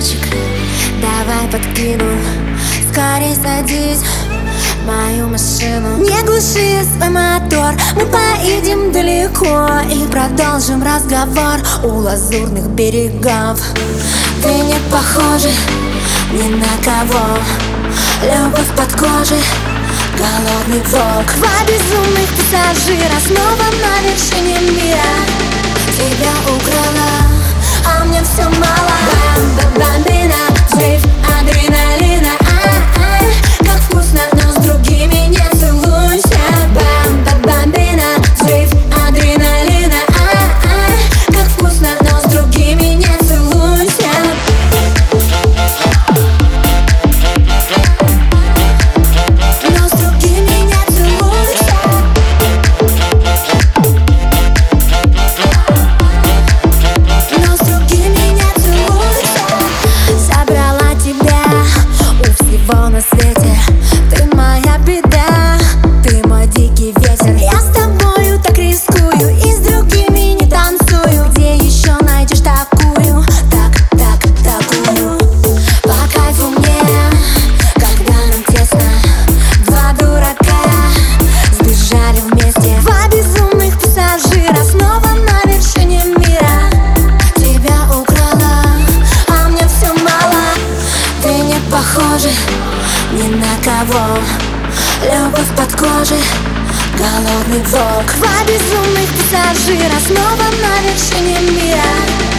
мальчик, давай подкину. Скорей садись в мою машину. Не глуши свой мотор, мы поедем далеко И продолжим разговор у лазурных берегов. Ты не похожа ни на кого. Любовь под кожей Голодный волк. Два безумных пассажира Снова на вершине мира. Тебя украла, ни на кого. Любовь под кожей, голодный волк Два безумных пассажира снова на вершине мира